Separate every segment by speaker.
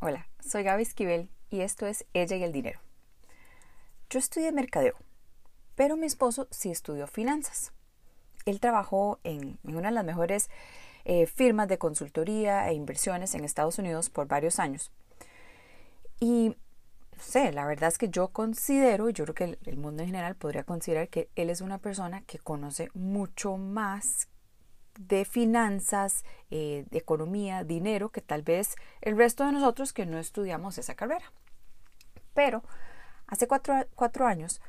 Speaker 1: Hola, soy Gaby Esquivel y esto es Ella y el Dinero. Yo estudié mercadeo, pero mi esposo sí estudió finanzas. Él trabajó en, una de las mejores eh, firmas de consultoría e inversiones en Estados Unidos por varios años. Y no sé, la verdad es que yo considero, yo creo que el mundo en general podría considerar que él es una persona que conoce mucho más de finanzas, eh, de economía, dinero, que tal vez el resto de nosotros que no estudiamos esa carrera. Pero hace cuatro, años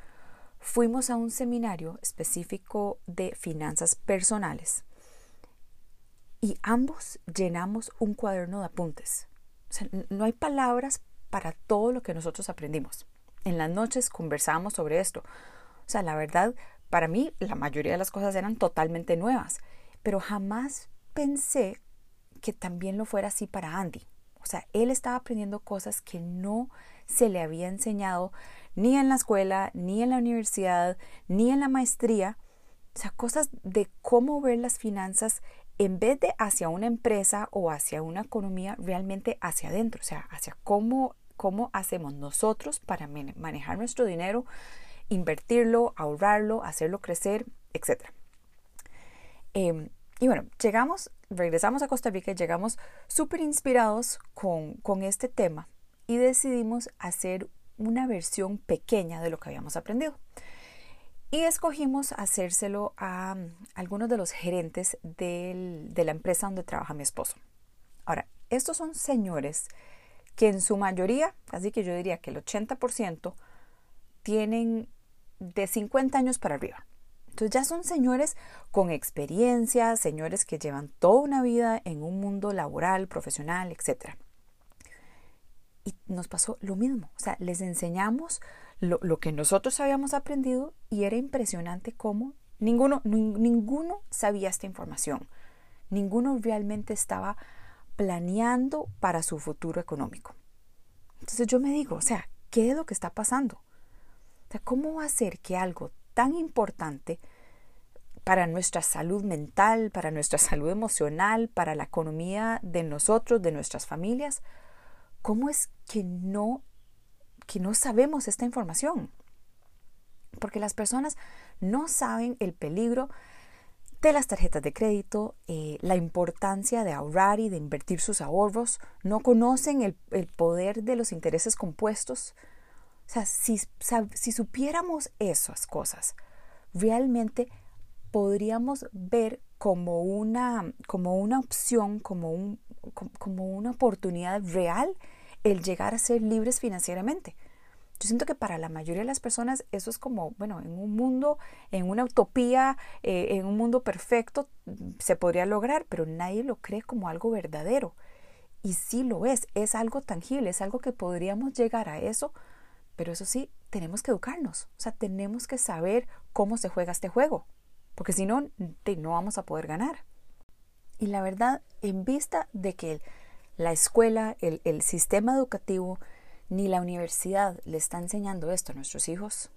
Speaker 1: fuimos a un seminario específico de finanzas personales y ambos llenamos un cuaderno de apuntes. no hay palabras para todo lo que nosotros aprendimos. En las noches conversábamos sobre esto. O sea, la verdad, para mí la mayoría de las cosas eran totalmente nuevas pero jamás pensé que también lo fuera así para Andy. O sea, él estaba aprendiendo cosas que no se le había enseñado ni en la escuela, ni en la universidad, ni en la maestría. O sea, cosas de cómo ver las finanzas en vez de hacia una empresa o hacia una economía, realmente hacia adentro. O sea, hacia cómo, cómo hacemos nosotros para manejar nuestro dinero, invertirlo, ahorrarlo, hacerlo crecer, etc. y bueno, llegamos, regresamos a Costa Rica y llegamos súper inspirados con, con este tema y decidimos hacer una versión pequeña de lo que habíamos aprendido. Y escogimos hacérselo a, algunos de los gerentes de la empresa donde trabaja mi esposo. Ahora, estos son señores que en su mayoría, así que yo diría que el 80%, tienen de 50 años para arriba. Entonces ya son señores con experiencia, señores que llevan toda una vida en un mundo laboral, profesional, etc. Y nos pasó lo mismo, o sea, les enseñamos lo, que nosotros habíamos aprendido y era impresionante cómo ninguno, ninguno sabía esta información, ninguno realmente estaba planeando para su futuro económico. Entonces yo me digo, o sea, ¿qué es lo que está pasando? O sea, ¿cómo va a ser que algo tan importante para nuestra salud mental, para nuestra salud emocional, para la economía de nosotros, de nuestras familias, ¿cómo es que no que no sabemos esta información? Porque las personas no saben el peligro de las tarjetas de crédito, eh, la importancia de ahorrar y de invertir sus ahorros, no conocen el, el poder de los intereses compuestos, o sea, si, supiéramos esas cosas, realmente podríamos ver como una, como una opción, como, un, como una oportunidad real el llegar a ser libres financieramente. Yo siento que para la mayoría de las personas eso es como, bueno, en un mundo, en una utopía, eh, en un mundo perfecto, se podría lograr, pero nadie lo cree como algo verdadero. Y sí lo es, es algo tangible, es algo que podríamos llegar a eso pero eso sí, tenemos que educarnos, o sea, tenemos que saber cómo se juega este juego, porque si no, no vamos a poder ganar. Y la verdad, en vista de que la escuela, el, el sistema educativo, ni la universidad le está enseñando esto a nuestros hijos,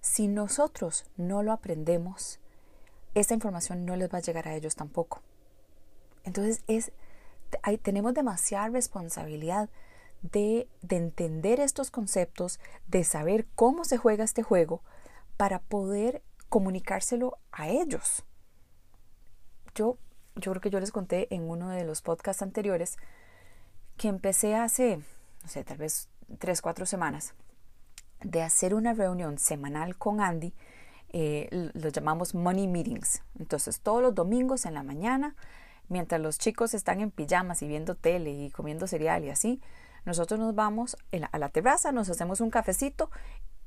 Speaker 1: si nosotros no lo aprendemos, esta información no les va a llegar a ellos tampoco. Entonces es, tenemos demasiada responsabilidad de, entender estos conceptos, de saber cómo se juega este juego para poder comunicárselo a ellos. Yo, yo creo que yo les conté en uno de los podcasts anteriores que empecé hace, no sé, tal vez tres, cuatro semanas, de hacer una reunión semanal con Andy. Eh, lo llamamos Money Meetings. Entonces, todos los domingos en la mañana, mientras los chicos están en pijamas y viendo tele y comiendo cereal y así, nosotros nos vamos a la terraza, nos hacemos un cafecito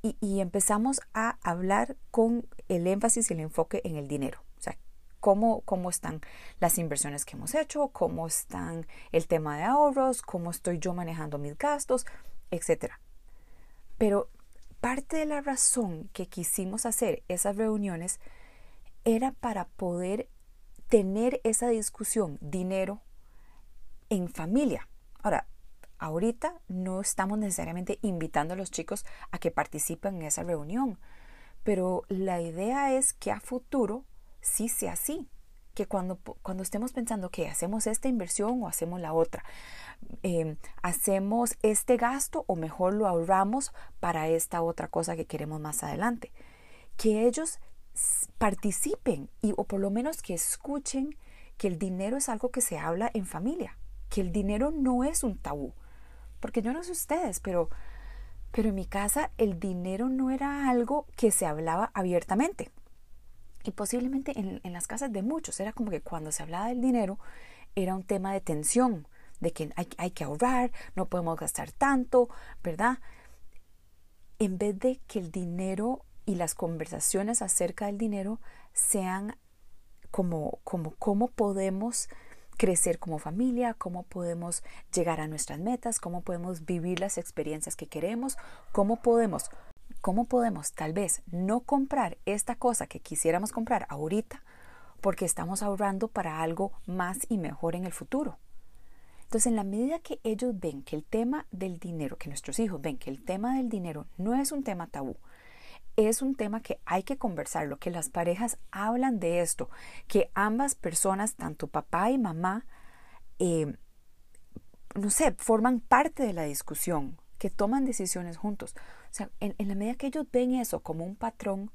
Speaker 1: y, empezamos a hablar con el énfasis y el enfoque en el dinero. O sea, cómo, cómo están las inversiones que hemos hecho, cómo están el tema de ahorros, cómo estoy yo manejando mis gastos, etc. Pero parte de la razón que quisimos hacer esas reuniones era para poder tener esa discusión dinero en familia. Ahora, Ahorita no estamos necesariamente invitando a los chicos a que participen en esa reunión, pero la idea es que a futuro sí sea así, que cuando, cuando estemos pensando que hacemos esta inversión o hacemos la otra, em, hacemos este gasto o mejor lo ahorramos para esta otra cosa que queremos más adelante. Que ellos participen y o por lo menos que escuchen que el dinero es algo que se habla en familia, que el dinero no es un tabú. Porque yo no sé ustedes, pero, pero en mi casa el dinero no era algo que se hablaba abiertamente. Y posiblemente en, las casas de muchos era como que cuando se hablaba del dinero era un tema de tensión, de que hay, hay que ahorrar, no podemos gastar tanto, ¿verdad? En vez de que el dinero y las conversaciones acerca del dinero sean como, como cómo podemos crecer como familia, cómo podemos llegar a nuestras metas, cómo podemos vivir las experiencias que queremos, cómo podemos, cómo podemos tal vez no comprar esta cosa que quisiéramos comprar ahorita porque estamos ahorrando para algo más y mejor en el futuro. Entonces, en la medida que ellos ven que el tema del dinero, que nuestros hijos ven que el tema del dinero no es un tema tabú, es un tema que hay que conversarlo, que las parejas hablan de esto, que ambas personas, tanto papá y mamá, eh, no sé, forman parte de la discusión, que toman decisiones juntos. O sea, en, la medida que ellos ven eso como un patrón,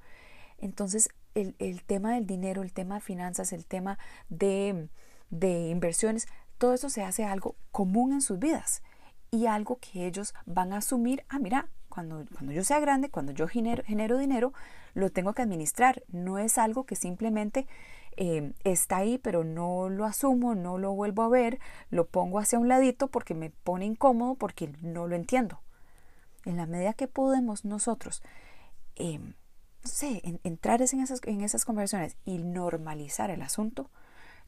Speaker 1: entonces el, tema del dinero, el tema de finanzas, el tema de, de inversiones, todo eso se hace algo común en sus vidas y algo que ellos van a asumir, ah, mira, cuando, cuando yo sea grande, cuando yo genero, dinero, lo tengo que administrar. No es algo que simplemente eh, está ahí, pero no lo asumo, no lo vuelvo a ver, lo pongo hacia un ladito porque me pone incómodo, porque no lo entiendo. En la medida que podemos nosotros, eh, no sé, entrar en esas, en esas conversaciones y normalizar el asunto,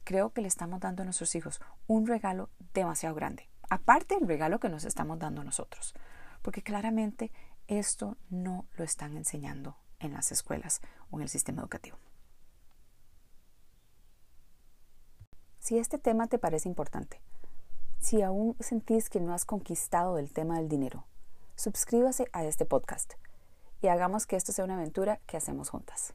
Speaker 1: creo que le estamos dando a nuestros hijos un regalo demasiado grande. Aparte del regalo que nos estamos dando nosotros porque claramente esto no lo están enseñando en las escuelas o en el sistema educativo. Si este tema te parece importante, si aún sentís que no has conquistado el tema del dinero, suscríbase a este podcast y hagamos que esto sea una aventura que hacemos juntas.